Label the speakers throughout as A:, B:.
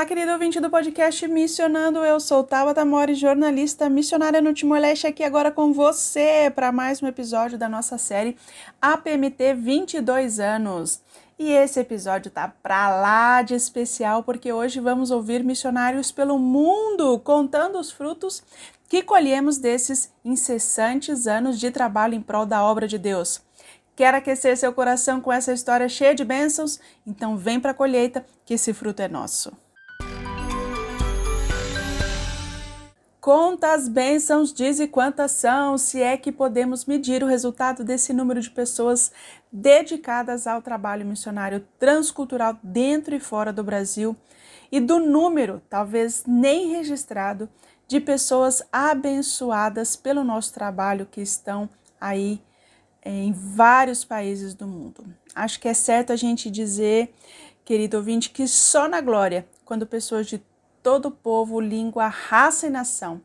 A: Olá, querido ouvinte do podcast Missionando. Eu sou Tabata Mori, jornalista missionária no Timor-Leste, aqui agora com você para mais um episódio da nossa série APMT 22 anos. E esse episódio tá pra lá de especial porque hoje vamos ouvir missionários pelo mundo contando os frutos que colhemos desses incessantes anos de trabalho em prol da obra de Deus. Quer aquecer seu coração com essa história cheia de bênçãos? Então vem para a colheita, que esse fruto é nosso. Conta as bênçãos, diz e quantas são, se é que podemos medir o resultado desse número de pessoas dedicadas ao trabalho missionário transcultural dentro e fora do Brasil e do número, talvez nem registrado, de pessoas abençoadas pelo nosso trabalho que estão aí em vários países do mundo. Acho que é certo a gente dizer, querido ouvinte, que só na glória, quando pessoas de todo povo, língua, raça e nação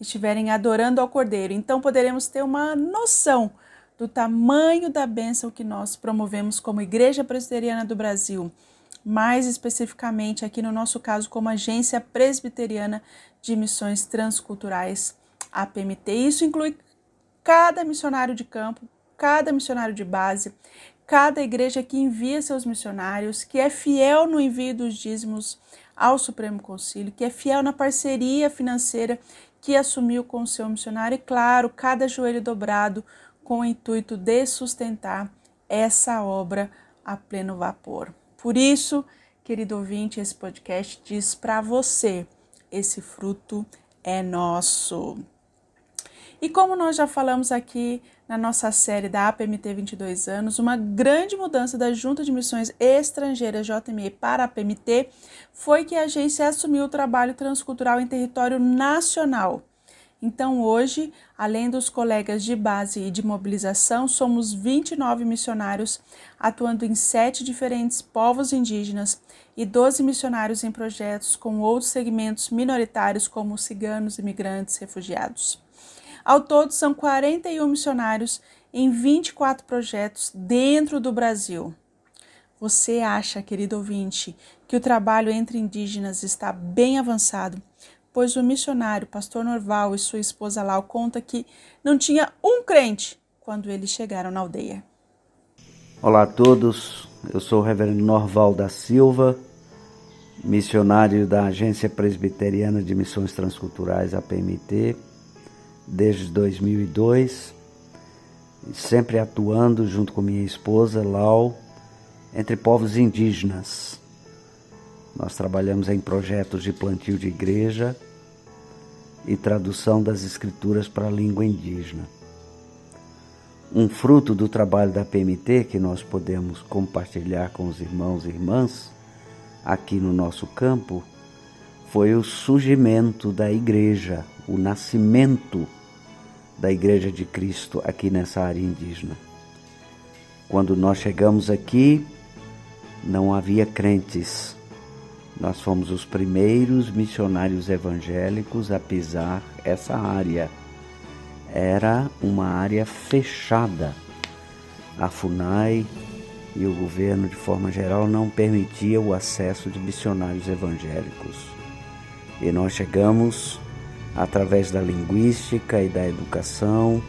A: estiverem adorando ao Cordeiro. Então poderemos ter uma noção do tamanho da bênção que nós promovemos como Igreja Presbiteriana do Brasil, mais especificamente aqui no nosso caso como Agência Presbiteriana de Missões Transculturais, APMT. Isso inclui cada missionário de campo, cada missionário de base, cada igreja que envia seus missionários, que é fiel no envio dos dízimos ao Supremo Conselho, que é fiel na parceria financeira que assumiu com o seu missionário, e claro, cada joelho dobrado com o intuito de sustentar essa obra a pleno vapor. Por isso, querido ouvinte, esse podcast diz para você: esse fruto é nosso. E como nós já falamos aqui na nossa série da APMT 22 anos, uma grande mudança da Junta de Missões Estrangeiras JME para a APMT foi que a agência assumiu o trabalho transcultural em território nacional. Então, hoje, além dos colegas de base e de mobilização, somos 29 missionários atuando em sete diferentes povos indígenas e 12 missionários em projetos com outros segmentos minoritários, como ciganos, imigrantes, refugiados. Ao todo, são 41 missionários em 24 projetos dentro do Brasil. Você acha, querido ouvinte, que o trabalho entre indígenas está bem avançado? Pois o missionário Pastor Norval e sua esposa Lau conta que não tinha um crente quando eles chegaram na aldeia.
B: Olá a todos, eu sou o reverendo Norval da Silva, missionário da Agência Presbiteriana de Missões Transculturais, APMT, desde 2002, sempre atuando junto com minha esposa Lau entre povos indígenas. Nós trabalhamos em projetos de plantio de igreja e tradução das escrituras para a língua indígena. Um fruto do trabalho da PMT que nós podemos compartilhar com os irmãos e irmãs aqui no nosso campo foi o surgimento da igreja, o nascimento da Igreja de Cristo aqui nessa área indígena. Quando nós chegamos aqui, não havia crentes. Nós fomos os primeiros missionários evangélicos a pisar essa área. Era uma área fechada. A FUNAI e o governo, de forma geral, não permitia o acesso de missionários evangélicos. E nós chegamos através da linguística e da educação,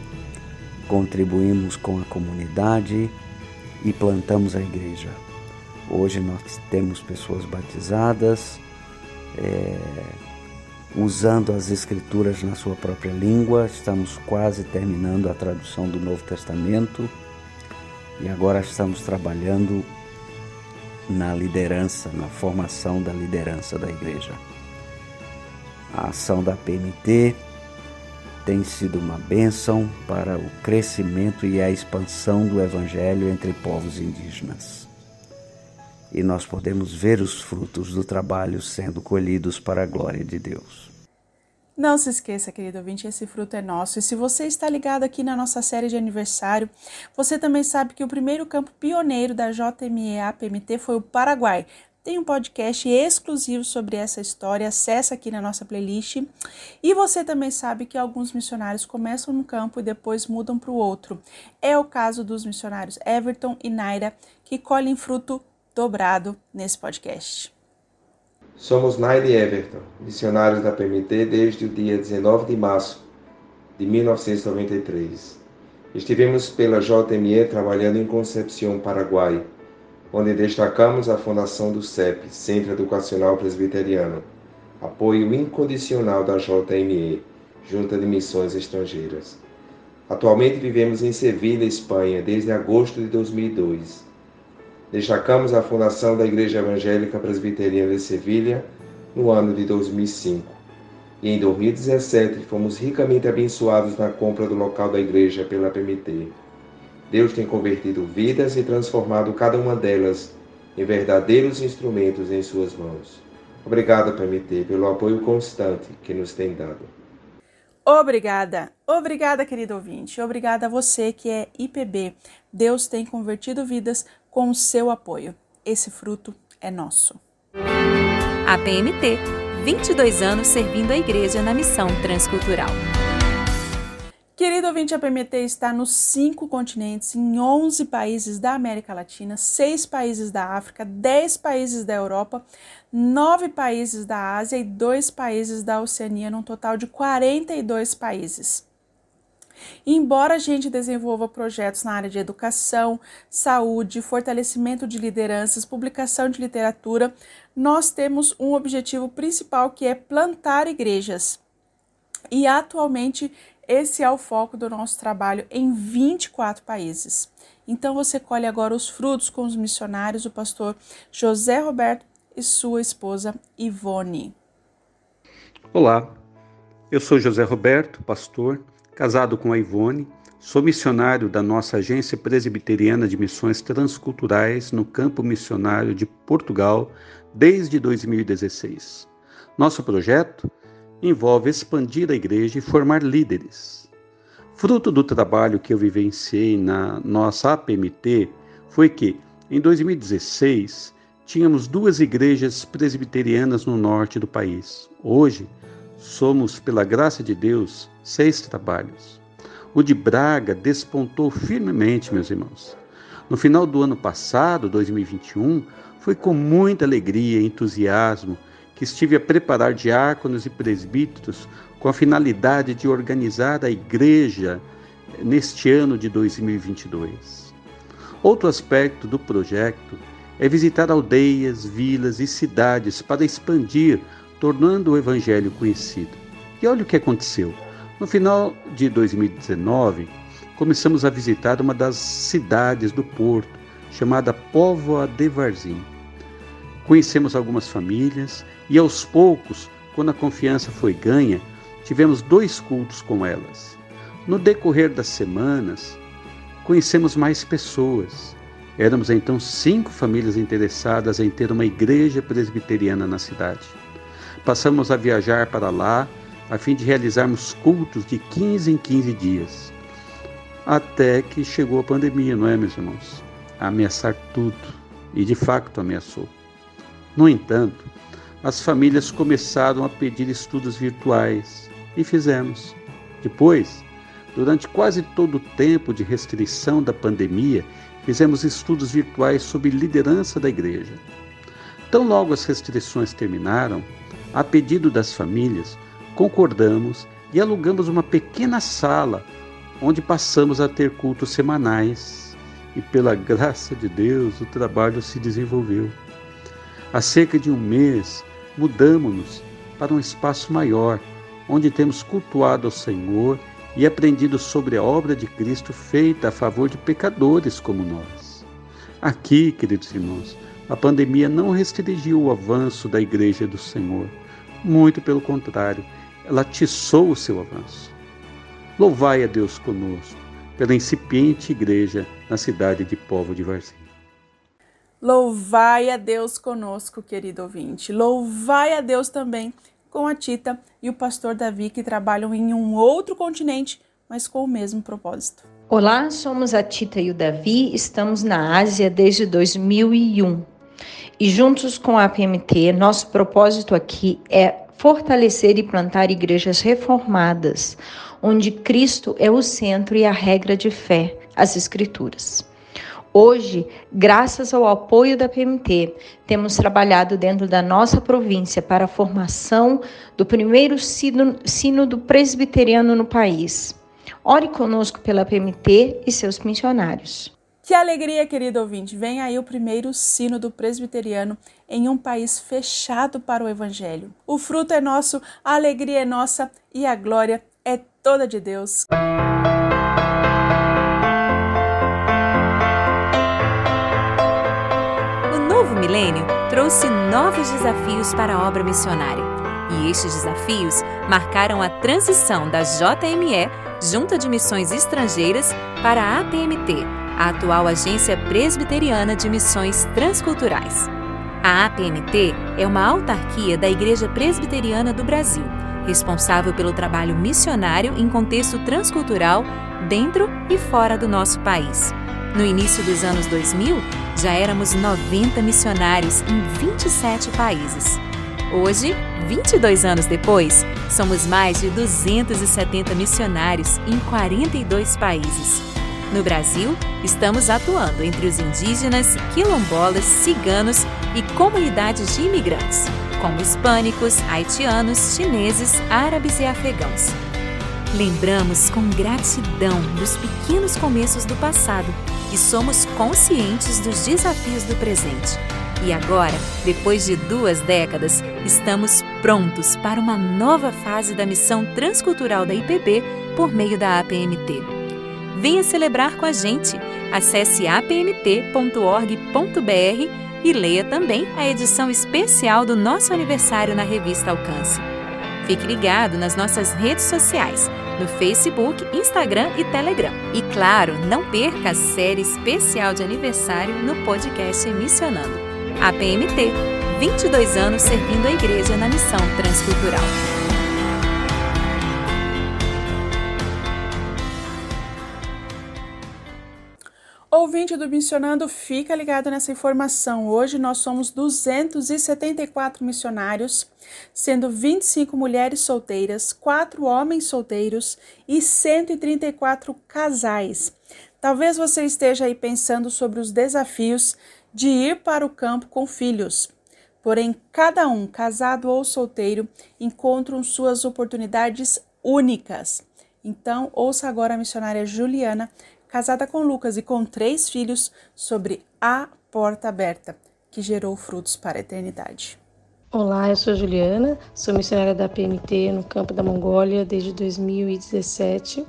B: contribuímos com a comunidade e plantamos a igreja. Hoje nós temos pessoas batizadas, é, usando as escrituras na sua própria língua. Estamos quase terminando a tradução do Novo Testamento e agora estamos trabalhando na liderança, na formação da liderança da igreja. A ação da PMT tem sido uma bênção para o crescimento e a expansão do Evangelho entre povos indígenas. E nós podemos ver os frutos do trabalho sendo colhidos para a glória de Deus.
A: Não se esqueça, querido ouvinte, esse fruto é nosso. E se você está ligado aqui na nossa série de aniversário, você também sabe que o primeiro campo pioneiro da JMEA-PMT foi o Paraguai. Tem um podcast exclusivo sobre essa história, acessa aqui na nossa playlist. E você também sabe que alguns missionários começam num campo e depois mudam para o outro. É o caso dos missionários Everton e Naira, que colhem fruto dobrado nesse podcast.
C: Somos Naira e Everton, missionários da PMT desde o dia 19 de março de 1993. Estivemos pela JME trabalhando em Concepción, Paraguai onde destacamos a fundação do CEP, Centro Educacional Presbiteriano, apoio incondicional da JME, Junta de Missões Estrangeiras. Atualmente vivemos em Sevilha, Espanha, desde agosto de 2002. Destacamos a fundação da Igreja Evangélica Presbiteriana de Sevilha no ano de 2005. E em 2017 fomos ricamente abençoados na compra do local da igreja pela PMT. Deus tem convertido vidas e transformado cada uma delas em verdadeiros instrumentos em Suas mãos. Obrigado, PMT, pelo apoio constante que nos tem dado.
A: Obrigada, obrigada, querido ouvinte. Obrigada a você que é IPB. Deus tem convertido vidas com o seu apoio. Esse fruto é nosso.
D: A PMT, 22 anos servindo a igreja na missão transcultural.
A: Querido ouvinte, a PMT está nos cinco continentes, em 11 países da América Latina, seis países da África, 10 países da Europa, nove países da Ásia e dois países da Oceania, num total de 42 países. Embora a gente desenvolva projetos na área de educação, saúde, fortalecimento de lideranças, publicação de literatura, nós temos um objetivo principal que é plantar igrejas. E atualmente esse é o foco do nosso trabalho em 24 países. Então você colhe agora os frutos com os missionários, o pastor José Roberto e sua esposa Ivone.
E: Olá, eu sou José Roberto, pastor, casado com a Ivone, sou missionário da nossa Agência Presbiteriana de Missões Transculturais no campo missionário de Portugal desde 2016. Nosso projeto envolve expandir a igreja e formar líderes. Fruto do trabalho que eu vivenciei na nossa APMT foi que, em 2016, tínhamos duas igrejas presbiterianas no norte do país. Hoje, somos, pela graça de Deus, seis trabalhos. O de Braga despontou firmemente, meus irmãos. No final do ano passado, 2021, foi com muita alegria e entusiasmo que estive a preparar diáconos e presbíteros com a finalidade de organizar a igreja neste ano de 2022. Outro aspecto do projeto é visitar aldeias, vilas e cidades para expandir, tornando o evangelho conhecido. E olha o que aconteceu. No final de 2019, começamos a visitar uma das cidades do Porto, chamada Póvoa de Varzim. Conhecemos algumas famílias e aos poucos, quando a confiança foi ganha, tivemos dois cultos com elas. No decorrer das semanas, conhecemos mais pessoas. Éramos então cinco famílias interessadas em ter uma igreja presbiteriana na cidade. Passamos a viajar para lá a fim de realizarmos cultos de 15 em 15 dias. Até que chegou a pandemia, não é, meus irmãos? A ameaçar tudo. E de fato ameaçou. No entanto, as famílias começaram a pedir estudos virtuais e fizemos. Depois, durante quase todo o tempo de restrição da pandemia, fizemos estudos virtuais sob liderança da igreja. Tão logo as restrições terminaram, a pedido das famílias, concordamos e alugamos uma pequena sala onde passamos a ter cultos semanais. E pela graça de Deus, o trabalho se desenvolveu. Há cerca de um mês, mudamos-nos para um espaço maior, onde temos cultuado ao Senhor e aprendido sobre a obra de Cristo feita a favor de pecadores como nós. Aqui, queridos irmãos, a pandemia não restringiu o avanço da Igreja do Senhor. Muito pelo contrário, ela atiçou o seu avanço. Louvai a Deus conosco pela incipiente igreja na cidade de Povo de Varzim.
A: Louvai a Deus conosco, querido ouvinte. Louvai a Deus também com a Tita e o pastor Davi, que trabalham em um outro continente, mas com o mesmo propósito.
F: Olá, somos a Tita e o Davi, estamos na Ásia desde 2001. E juntos com a PMT, nosso propósito aqui é fortalecer e plantar igrejas reformadas, onde Cristo é o centro e a regra de fé, as Escrituras. Hoje, graças ao apoio da PMT, temos trabalhado dentro da nossa província para a formação do primeiro sínodo presbiteriano no país. Ore conosco pela PMT e seus missionários.
A: Que alegria, querido ouvinte! Vem aí o primeiro sínodo presbiteriano em um país fechado para o Evangelho. O fruto é nosso, a alegria é nossa e a glória é toda de Deus.
D: Milênio trouxe novos desafios para a obra missionária. E estes desafios marcaram a transição da JME, Junta de Missões Estrangeiras, para a APMT, a atual Agência Presbiteriana de Missões Transculturais. A APMT é uma autarquia da Igreja Presbiteriana do Brasil, responsável pelo trabalho missionário em contexto transcultural dentro e fora do nosso país. No início dos anos 2000, já éramos 90 missionários em 27 países. Hoje, 22 anos depois, somos mais de 270 missionários em 42 países. No Brasil, estamos atuando entre os indígenas, quilombolas, ciganos e comunidades de imigrantes, como hispânicos, haitianos, chineses, árabes e afegãos. Lembramos com gratidão dos pequenos começos do passado e somos conscientes dos desafios do presente. E agora, depois de duas décadas, estamos prontos para uma nova fase da missão transcultural da IPB por meio da APMT. Venha celebrar com a gente. Acesse apmt.org.br e leia também a edição especial do nosso aniversário na revista Alcance. Fique ligado nas nossas redes sociais, no Facebook, Instagram e Telegram. E claro, não perca a série especial de aniversário no podcast Missionando. A PMT, 22 anos servindo a igreja na missão transcultural.
A: Ouvinte do Missionando, fica ligado nessa informação. Hoje nós somos 274 missionários, sendo 25 mulheres solteiras, 4 homens solteiros e 134 casais. Talvez você esteja aí pensando sobre os desafios de ir para o campo com filhos. Porém, cada um, casado ou solteiro, encontram suas oportunidades únicas. Então, ouça agora a missionária Juliana casada com Lucas e com três filhos, sobre a porta aberta, que gerou frutos para a eternidade.
G: Olá, eu sou Juliana, sou missionária da PMT no campo da Mongólia desde 2017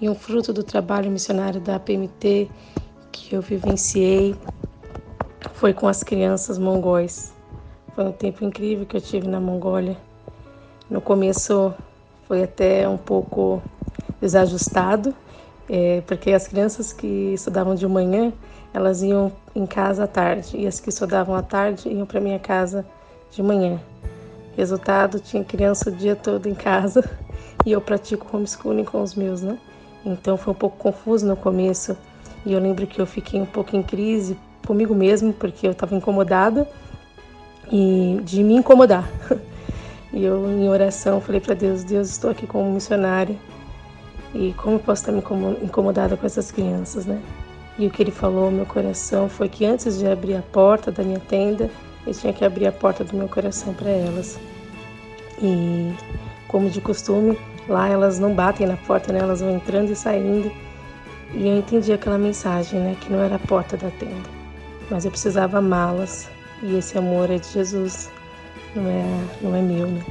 G: e um fruto do trabalho missionário da PMT que eu vivenciei foi com as crianças mongóis. Foi um tempo incrível que eu tive na Mongólia. No começo foi até um pouco desajustado, é, porque as crianças que estudavam de manhã, elas iam em casa à tarde, e as que estudavam à tarde iam para minha casa de manhã. Resultado, tinha criança o dia todo em casa e eu pratico homeschooling com os meus, né? Então foi um pouco confuso no começo e eu lembro que eu fiquei um pouco em crise comigo mesmo porque eu estava incomodada e de me incomodar. E eu em oração falei para Deus, Deus, estou aqui como missionária e como posso estar me incomodada com essas crianças, né? E o que ele falou no meu coração foi que antes de abrir a porta da minha tenda, eu tinha que abrir a porta do meu coração para elas. E como de costume, lá elas não batem na porta, né? Elas vão entrando e saindo. E eu entendi aquela mensagem, né? Que não era a porta da tenda, mas eu precisava amá-las. E esse amor é de Jesus, não é, não é meu, né?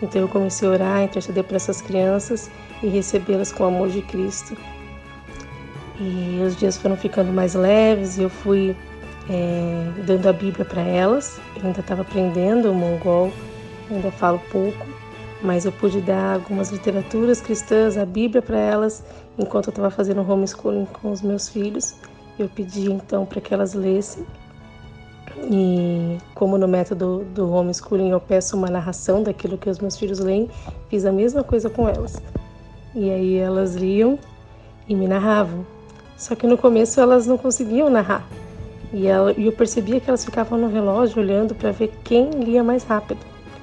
G: Então eu comecei a orar, interceder por essas crianças e recebê-las com o amor de Cristo. E os dias foram ficando mais leves e eu fui é, dando a Bíblia para elas. Eu ainda estava aprendendo o mongol, ainda falo pouco, mas eu pude dar algumas literaturas cristãs, a Bíblia para elas, enquanto eu estava fazendo homeschooling com os meus filhos. Eu pedi então para que elas lessem. E como no método do homeschooling eu peço uma narração daquilo que os meus filhos leem, fiz a mesma coisa com elas. E aí elas liam e me narravam. Só que no começo elas não conseguiam narrar. E, eu percebia que elas ficavam no relógio olhando para ver quem lia mais rápido.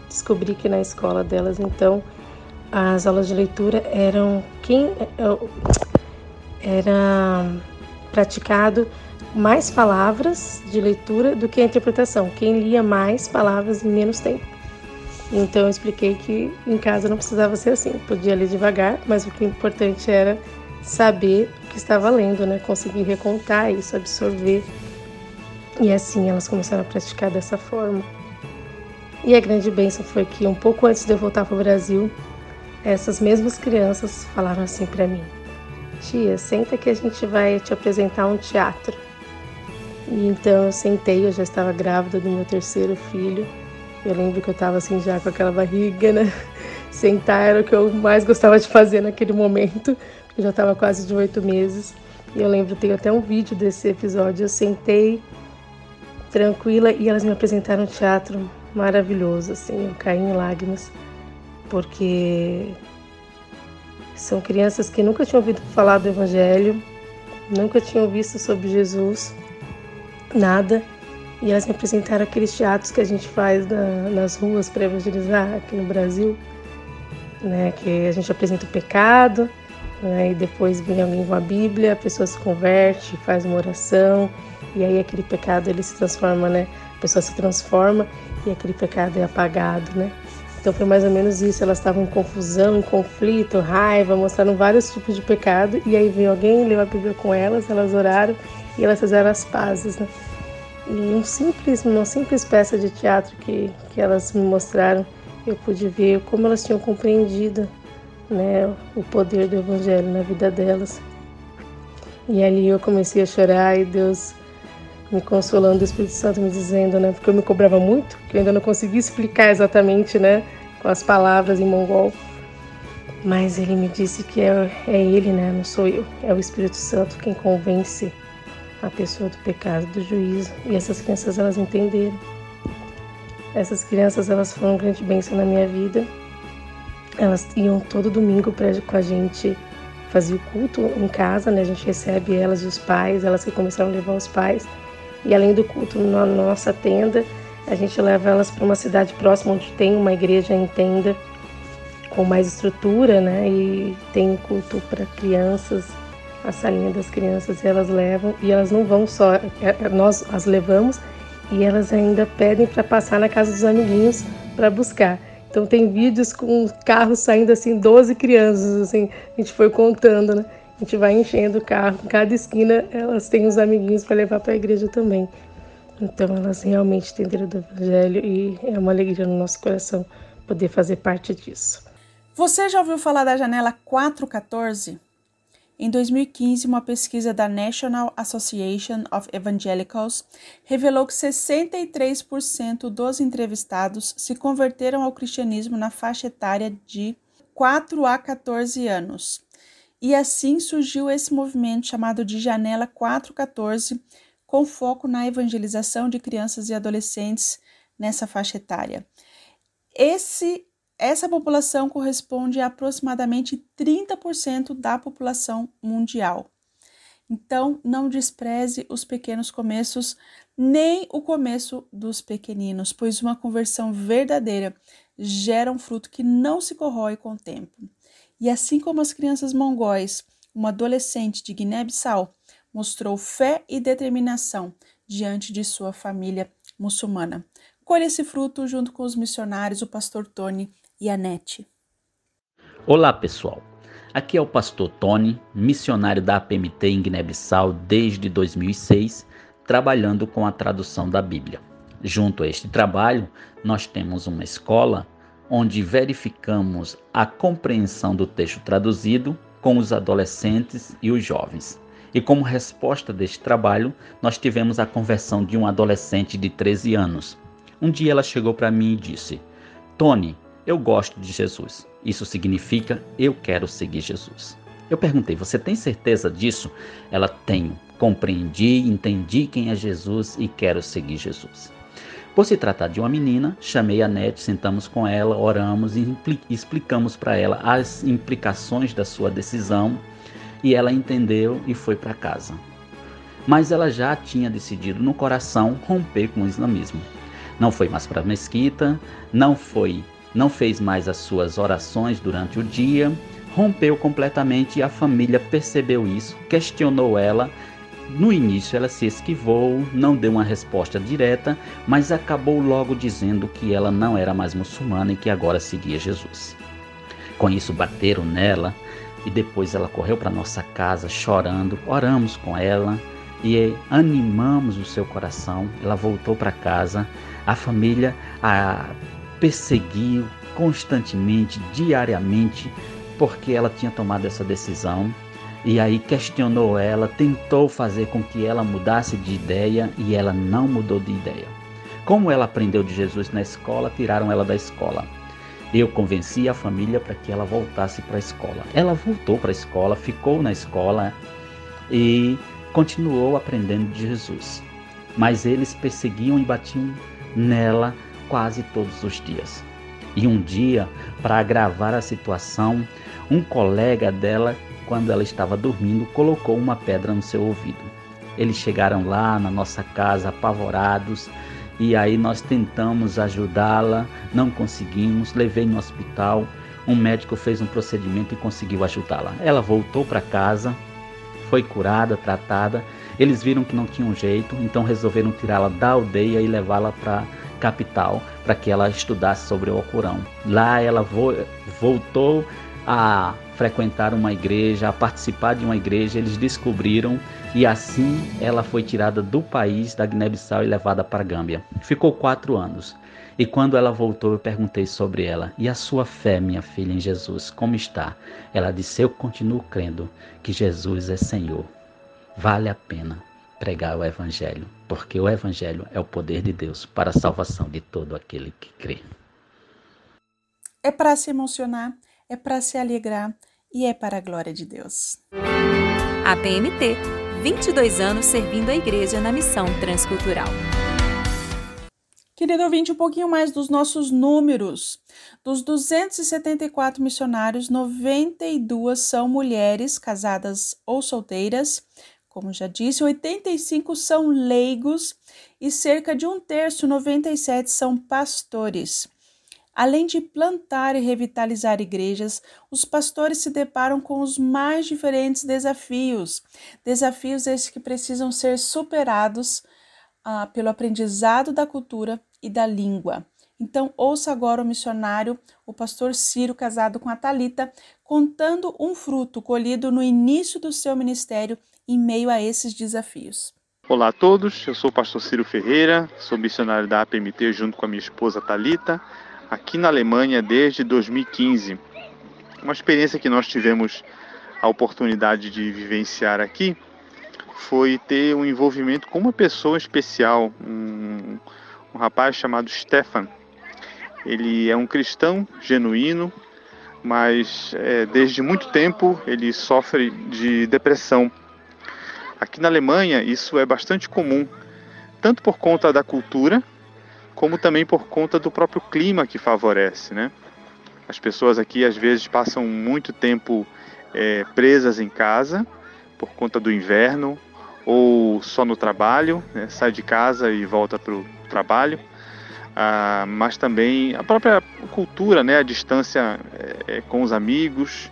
G: Descobri que na escola delas, então, as aulas de leitura eram quem é, é, era praticado mais palavras de leitura do que a interpretação. Quem lia mais palavras em menos tempo. Então eu expliquei que em casa não precisava ser assim, podia ler devagar, mas o que é importante era saber o que estava lendo, né? Conseguir recontar isso, absorver. E assim elas começaram a praticar dessa forma. E a grande bênção foi que um pouco antes de eu voltar para o Brasil, essas mesmas crianças falaram assim para mim: Tia, senta que a gente vai te apresentar um teatro. E então eu sentei, eu já estava grávida do meu terceiro filho. Eu lembro que eu estava assim já com aquela barriga, né? Sentar era o que eu mais gostava de fazer naquele momento, eu já estava quase de oito meses. E eu lembro, tenho até um vídeo desse episódio. Eu sentei tranquila e elas me apresentaram um teatro maravilhoso, assim. Eu caí em lágrimas, porque são crianças que nunca tinham ouvido falar do Evangelho, nunca tinham visto sobre Jesus nada. E elas me apresentaram aqueles teatros que a gente faz na, nas ruas para evangelizar aqui no Brasil, né? Que a gente apresenta o pecado, né? E depois vem alguém com a Bíblia, a pessoa se converte, faz uma oração, e aí aquele pecado ele se transforma, né? A pessoa se transforma e aquele pecado é apagado, né? Então foi mais ou menos isso. Elas estavam em confusão, em conflito, raiva, mostraram vários tipos de pecado. E aí veio alguém, leu a Bíblia com elas, elas oraram e elas fizeram as pazes, né? E um simples, uma simples peça de teatro que, que elas me mostraram, eu pude ver como elas tinham compreendido né, o poder do Evangelho na vida delas. E ali eu comecei a chorar e Deus me consolando, o Espírito Santo me dizendo, né, porque eu me cobrava muito, que eu ainda não conseguia explicar exatamente, né, com as palavras em mongol. Mas ele me disse que é, é ele, né, não sou eu, é o Espírito Santo quem convence a pessoa do pecado, do juízo. E essas crianças elas entenderam. Essas crianças elas foram um grande bênção na minha vida. Elas iam todo domingo pra, com a gente fazer o culto em casa, né? A gente recebe elas e os pais, elas que começaram a levar os pais. E além do culto na nossa tenda, a gente leva elas para uma cidade próxima onde tem uma igreja em tenda com mais estrutura, né? E tem culto para crianças a salinha das crianças e elas levam e elas não vão só, é, é, nós as levamos e elas ainda pedem para passar na casa dos amiguinhos para buscar. Então tem vídeos com carros saindo assim, 12 crianças, assim, a gente foi contando, né? A gente vai enchendo o carro, em cada esquina elas têm os amiguinhos para levar para a igreja também. Então elas realmente entenderam do evangelho e é uma alegria no nosso coração poder fazer parte disso.
A: Você já ouviu falar da janela 414? Em 2015, uma pesquisa da National Association of Evangelicals revelou que 63% dos entrevistados se converteram ao cristianismo na faixa etária de 4 a 14 anos. E assim surgiu esse movimento chamado de Janela 414, com foco na evangelização de crianças e adolescentes nessa faixa etária. Esse essa população corresponde a aproximadamente 30% da população mundial. Então, não despreze os pequenos começos, nem o começo dos pequeninos, pois uma conversão verdadeira gera um fruto que não se corrói com o tempo. E assim como as crianças mongóis, uma adolescente de Guiné-Bissau mostrou fé e determinação diante de sua família muçulmana. Colhe esse fruto junto com os missionários, o pastor Tony e a NET.
H: Olá, pessoal. Aqui é o pastor Tony, missionário da APMT em Guiné-Bissau desde 2006, trabalhando com a tradução da Bíblia. Junto a este trabalho, nós temos uma escola onde verificamos a compreensão do texto traduzido com os adolescentes e os jovens. E como resposta deste trabalho, nós tivemos a conversão de um adolescente de 13 anos. Um dia ela chegou para mim e disse: Tony, eu gosto de Jesus. Isso significa eu quero seguir Jesus. Eu perguntei: Você tem certeza disso? Ela: Tenho. Compreendi, entendi quem é Jesus e quero seguir Jesus. Por se tratar de uma menina, chamei a Nete, sentamos com ela, oramos e explicamos para ela as implicações da sua decisão e ela entendeu e foi para casa. Mas ela já tinha decidido no coração romper com o islamismo. Não foi mais para a mesquita, não foi, não fez mais as suas orações durante o dia, rompeu completamente e a família percebeu isso, questionou ela no início ela se esquivou, não deu uma resposta direta, mas acabou logo dizendo que ela não era mais muçulmana e que agora seguia Jesus. Com isso bateram nela e depois ela correu para nossa casa chorando, oramos com ela e animamos o seu coração. Ela voltou para casa, a família a perseguiu constantemente, diariamente, porque ela tinha tomado essa decisão e aí questionou ela, tentou fazer com que ela mudasse de ideia e ela não mudou de ideia. Como ela aprendeu de Jesus na escola, tiraram ela da escola. Eu convenci a família para que ela voltasse para a escola. Ela voltou para a escola, ficou na escola e continuou aprendendo de Jesus. Mas eles perseguiam e batiam nela quase todos os dias. E um dia, para agravar a situação, um colega dela quando ela estava dormindo, colocou uma pedra no seu ouvido. Eles chegaram lá na nossa casa apavorados e aí nós tentamos ajudá-la, não conseguimos, levei no hospital. Um médico fez um procedimento e conseguiu ajudá-la. Ela voltou para casa, foi curada, tratada. Eles viram que não tinha um jeito, então resolveram tirá-la da aldeia e levá-la para capital para que ela estudasse sobre o Alcorão. Lá ela vo voltou a frequentar uma igreja, a participar de uma igreja, eles descobriram e assim ela foi tirada do país da Guiné-Bissau e levada para a Gâmbia. Ficou quatro anos. E quando ela voltou, eu perguntei sobre ela: E a sua fé, minha filha, em Jesus, como está? Ela disse: Eu continuo crendo que Jesus é Senhor. Vale a pena pregar o Evangelho, porque o Evangelho é o poder de Deus para a salvação de todo aquele que crê.
A: É para se emocionar é para se alegrar e é para a glória de Deus.
D: A PMT, 22 anos servindo a igreja na missão transcultural.
A: Querido ouvinte, um pouquinho mais dos nossos números. Dos 274 missionários, 92 são mulheres casadas ou solteiras. Como já disse, 85 são leigos e cerca de um terço, 97, são pastores. Além de plantar e revitalizar igrejas, os pastores se deparam com os mais diferentes desafios, desafios esses que precisam ser superados ah, pelo aprendizado da cultura e da língua. Então, ouça agora o missionário, o pastor Ciro, casado com a Talita, contando um fruto colhido no início do seu ministério em meio a esses desafios.
I: Olá a todos, eu sou o pastor Ciro Ferreira, sou missionário da APMT junto com a minha esposa Talita aqui na Alemanha desde 2015. Uma experiência que nós tivemos a oportunidade de vivenciar aqui foi ter um envolvimento com uma pessoa especial, um, um rapaz chamado Stefan. Ele é um cristão genuíno, mas é, desde muito tempo ele sofre de depressão. Aqui na Alemanha isso é bastante comum, tanto por conta da cultura como também por conta do próprio clima que favorece, né? As pessoas aqui às vezes passam muito tempo é, presas em casa por conta do inverno ou só no trabalho, né? sai de casa e volta para o trabalho. Ah, mas também a própria cultura, né? a distância é, é, com os amigos,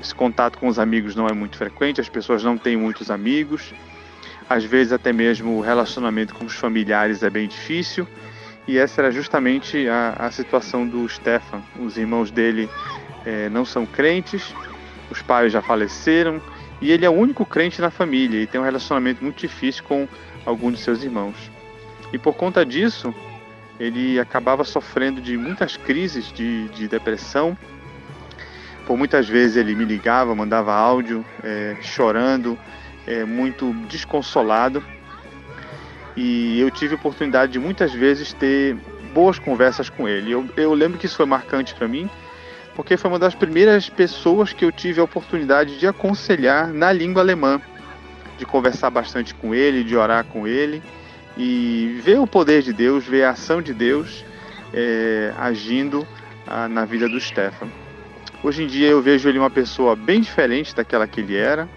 I: esse contato com os amigos não é muito frequente, as pessoas não têm muitos amigos, às vezes até mesmo o relacionamento com os familiares é bem difícil e essa era justamente a, a situação do Stefan. Os irmãos dele é, não são crentes, os pais já faleceram e ele é o único crente na família e tem um relacionamento muito difícil com alguns de seus irmãos. E por conta disso, ele acabava sofrendo de muitas crises de, de depressão. Por muitas vezes ele me ligava, mandava áudio, é, chorando, é, muito desconsolado e eu tive oportunidade de muitas vezes ter boas conversas com ele. Eu, eu lembro que isso foi marcante para mim, porque foi uma das primeiras pessoas que eu tive a oportunidade de aconselhar na língua alemã, de conversar bastante com ele, de orar com ele e ver o poder de Deus, ver a ação de Deus é, agindo ah, na vida do Stefan. Hoje em dia eu vejo ele uma pessoa bem diferente daquela que ele era,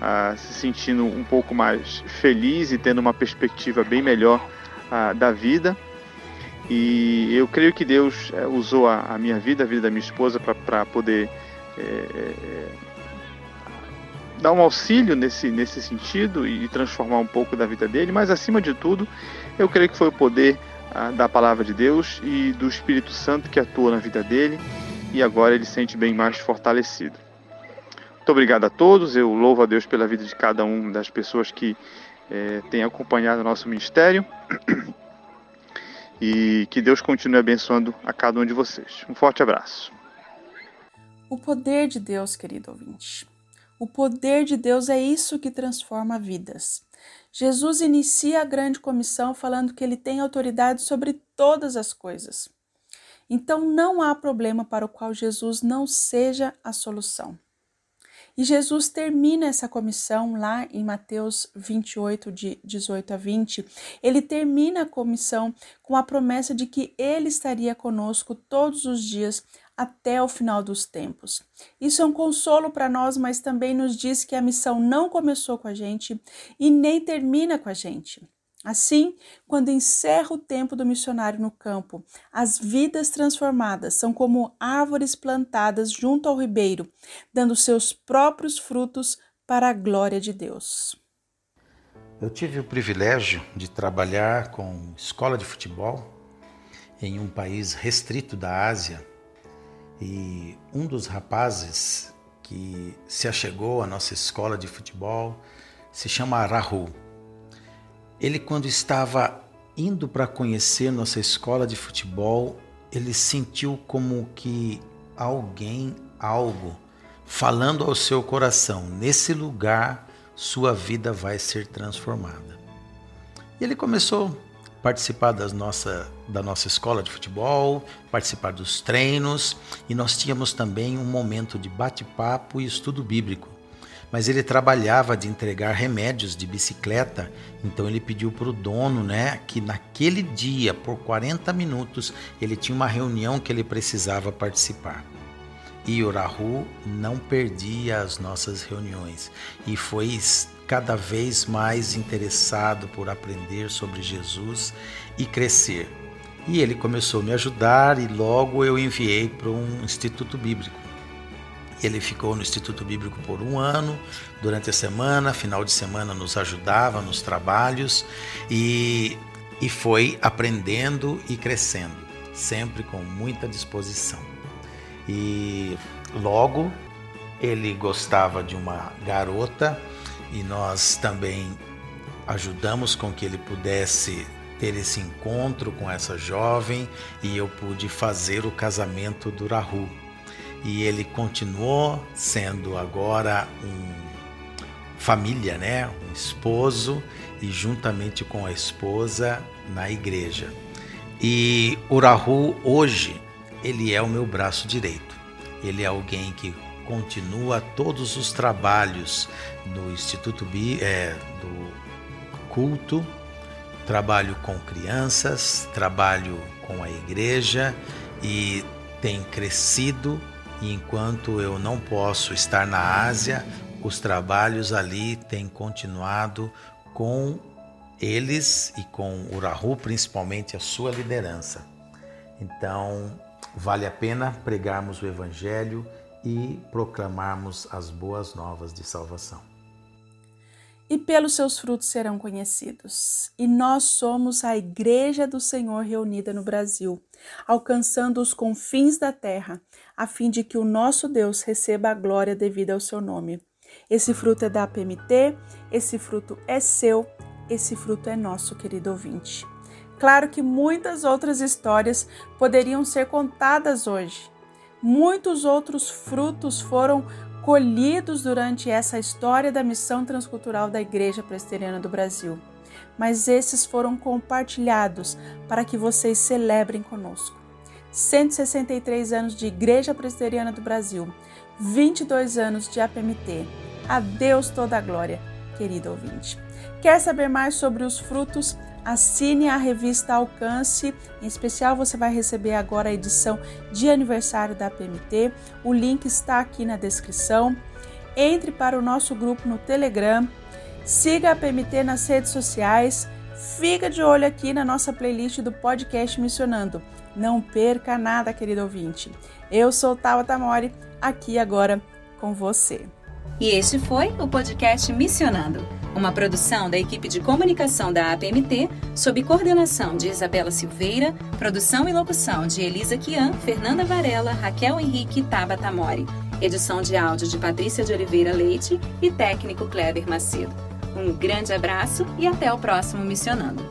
I: ah, se sentindo um pouco mais feliz e tendo uma perspectiva bem melhor ah, da vida. E eu creio que Deus é, usou a, a, minha vida, a vida da minha esposa, para poder é, é, dar um auxílio nesse, nesse sentido e transformar um pouco da vida dele, mas acima de tudo, eu creio que foi o poder ah, da palavra de Deus e do Espírito Santo que atua na vida dele e agora ele se sente bem mais fortalecido. Muito obrigado a todos, eu louvo a Deus pela vida de cada uma das pessoas que é, têm acompanhado o nosso ministério e que Deus continue abençoando a cada um de vocês. Um forte abraço.
A: O poder de Deus, querido ouvinte. O poder de Deus é isso que transforma vidas. Jesus inicia a grande comissão falando que ele tem autoridade sobre todas as coisas. Então não há problema para o qual Jesus não seja a solução. E Jesus termina essa comissão lá em Mateus 28, de 18 a 20. Ele termina a comissão com a promessa de que ele estaria conosco todos os dias até o final dos tempos. Isso é um consolo para nós, mas também nos diz que a missão não começou com a gente e nem termina com a gente. Assim, quando encerra o tempo do missionário no campo, as vidas transformadas são como árvores plantadas junto ao ribeiro, dando seus próprios frutos para a glória de Deus.
J: Eu tive o privilégio de trabalhar com escola de futebol em um país restrito da Ásia e um dos rapazes que se achegou à nossa escola de futebol se chama Rahul. Ele, quando estava indo para conhecer nossa escola de futebol, ele sentiu como que alguém, algo, falando ao seu coração: nesse lugar sua vida vai ser transformada. E ele começou participar das nossa, da nossa escola de futebol, participar dos treinos e nós tínhamos também um momento de bate-papo e estudo bíblico. Mas ele trabalhava de entregar remédios de bicicleta, então ele pediu para o dono né, que naquele dia, por 40 minutos, ele tinha uma reunião que ele precisava participar. E o Rahu não perdia as nossas reuniões e foi cada vez mais interessado por aprender sobre Jesus e crescer. E ele começou a me ajudar e logo eu enviei para um instituto bíblico. Ele ficou no Instituto Bíblico por um ano, durante a semana, final de semana nos ajudava nos trabalhos e, e foi aprendendo e crescendo, sempre com muita disposição. E logo ele gostava de uma garota e nós também ajudamos com que ele pudesse ter esse encontro com essa jovem e eu pude fazer o casamento do Rahu. E ele continuou sendo agora um família, né? Um esposo e juntamente com a esposa na igreja. E o Rahu hoje ele é o meu braço direito. Ele é alguém que continua todos os trabalhos no Instituto é, do Culto, trabalho com crianças, trabalho com a igreja e tem crescido. E enquanto eu não posso estar na Ásia, os trabalhos ali têm continuado com eles e com o Rahu, principalmente a sua liderança. Então, vale a pena pregarmos o Evangelho e proclamarmos as boas novas de salvação.
A: E pelos seus frutos serão conhecidos. E nós somos a Igreja do Senhor reunida no Brasil, alcançando os confins da terra, a fim de que o nosso Deus receba a glória devida ao seu nome. Esse fruto é da PMT, esse fruto é seu, esse fruto é nosso, querido ouvinte. Claro que muitas outras histórias poderiam ser contadas hoje, Muitos outros frutos foram colhidos durante essa história da missão transcultural da Igreja Presbiteriana do Brasil, mas esses foram compartilhados para que vocês celebrem conosco. 163 anos de Igreja Presbiteriana do Brasil, 22 anos de APMT. A Deus toda a glória, querido ouvinte. Quer saber mais sobre os frutos? Assine a revista Alcance. Em especial, você vai receber agora a edição de aniversário da APMT. O link está aqui na descrição. Entre para o nosso grupo no Telegram. Siga a PMT nas redes sociais. Fica de olho aqui na nossa playlist do podcast Missionando. Não perca nada, querido ouvinte. Eu sou Tawa Tamori, aqui agora com você.
D: E este foi o podcast Missionando, uma produção da equipe de comunicação da APMT, sob coordenação de Isabela Silveira, produção e locução de Elisa Kian, Fernanda Varela, Raquel Henrique e Taba Tamori, edição de áudio de Patrícia de Oliveira Leite e técnico Kleber Macedo. Um grande abraço e até o próximo Missionando.